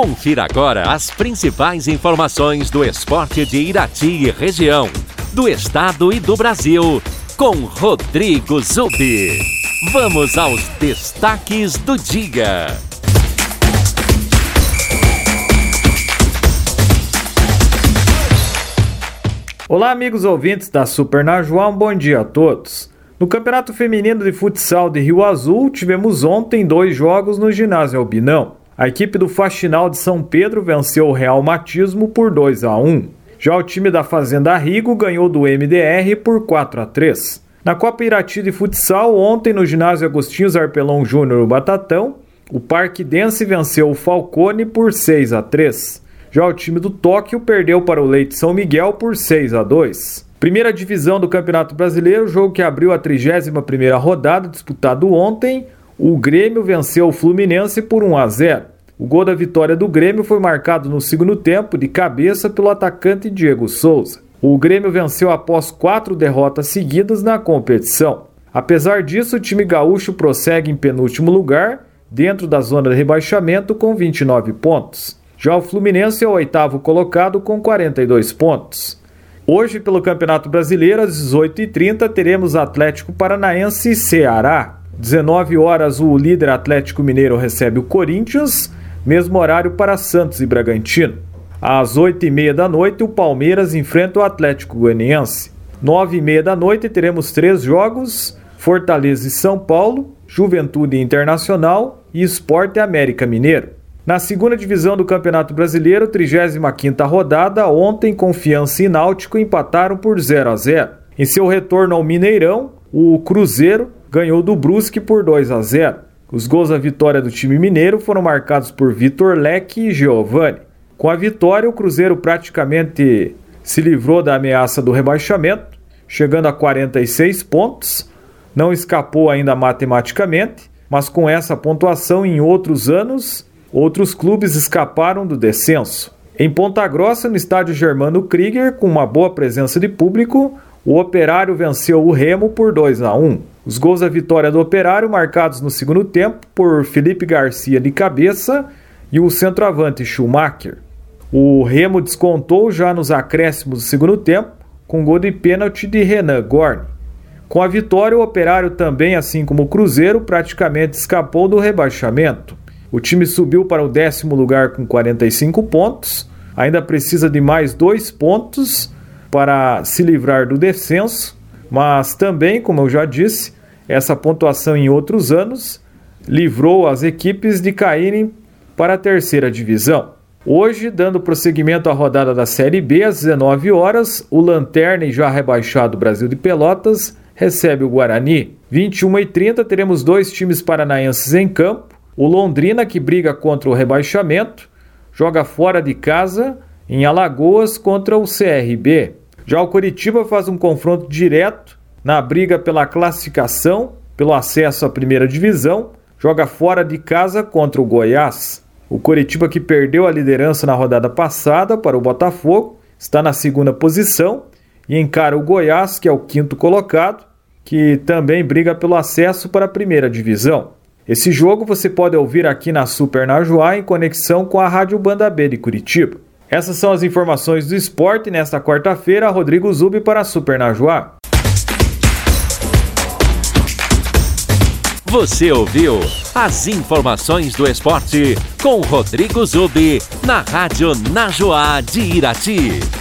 Confira agora as principais informações do esporte de Irati e região, do estado e do Brasil, com Rodrigo Zubi. Vamos aos destaques do dia. Olá, amigos ouvintes da Super Najuá, um bom dia a todos. No Campeonato Feminino de Futsal de Rio Azul, tivemos ontem dois jogos no ginásio Albinão. A equipe do Faxinal de São Pedro venceu o Real Matismo por 2 a 1. Já o time da Fazenda Rigo ganhou do MDR por 4 a 3. Na Copa Irati de Futsal, ontem no ginásio Agostinho Zarpelão Júnior Batatão, o Parque Dense venceu o Falcone por 6 a 3. Já o time do Tóquio perdeu para o Leite São Miguel por 6 a 2. Primeira divisão do Campeonato Brasileiro, jogo que abriu a 31ª rodada, disputado ontem, o Grêmio venceu o Fluminense por 1 a 0. O gol da vitória do Grêmio foi marcado no segundo tempo de cabeça pelo atacante Diego Souza. O Grêmio venceu após quatro derrotas seguidas na competição. Apesar disso, o time gaúcho prossegue em penúltimo lugar, dentro da zona de rebaixamento, com 29 pontos. Já o Fluminense é o oitavo colocado com 42 pontos. Hoje, pelo Campeonato Brasileiro, às 18h30, teremos Atlético Paranaense e Ceará. 19 horas, o líder Atlético Mineiro recebe o Corinthians, mesmo horário para Santos e Bragantino. Às 8h30 da noite, o Palmeiras enfrenta o Atlético Goianiense. 9h30 da noite, teremos três jogos: Fortaleza e São Paulo, Juventude Internacional e Esporte América Mineiro. Na segunda divisão do Campeonato Brasileiro, 35ª rodada, ontem Confiança e Náutico empataram por 0 a 0. Em seu retorno ao Mineirão, o Cruzeiro ganhou do Brusque por 2 a 0. Os gols da vitória do time mineiro foram marcados por Vitor Leque e Giovani. Com a vitória, o Cruzeiro praticamente se livrou da ameaça do rebaixamento, chegando a 46 pontos. Não escapou ainda matematicamente, mas com essa pontuação em outros anos Outros clubes escaparam do descenso. Em Ponta Grossa, no estádio Germano Krieger, com uma boa presença de público, o Operário venceu o Remo por 2 a 1. Os gols da vitória do Operário, marcados no segundo tempo por Felipe Garcia de cabeça e o centroavante Schumacher. O Remo descontou já nos acréscimos do segundo tempo, com gol de pênalti de Renan Gorni. Com a vitória, o Operário também, assim como o Cruzeiro, praticamente escapou do rebaixamento. O time subiu para o décimo lugar com 45 pontos, ainda precisa de mais dois pontos para se livrar do descenso, mas também, como eu já disse, essa pontuação em outros anos livrou as equipes de caírem para a terceira divisão. Hoje, dando prosseguimento à rodada da Série B, às 19 horas, o Lanterna e já rebaixado Brasil de Pelotas recebe o Guarani. 21 e 30 teremos dois times paranaenses em campo. O Londrina, que briga contra o rebaixamento, joga fora de casa em Alagoas contra o CRB. Já o Curitiba faz um confronto direto na briga pela classificação, pelo acesso à primeira divisão, joga fora de casa contra o Goiás. O Curitiba, que perdeu a liderança na rodada passada para o Botafogo, está na segunda posição e encara o Goiás, que é o quinto colocado, que também briga pelo acesso para a primeira divisão. Esse jogo você pode ouvir aqui na Super Najuá em conexão com a Rádio Banda B de Curitiba. Essas são as informações do esporte nesta quarta-feira. Rodrigo Zubi para Super Najuá. Você ouviu as informações do esporte com Rodrigo Zubi na Rádio Najuá de Irati.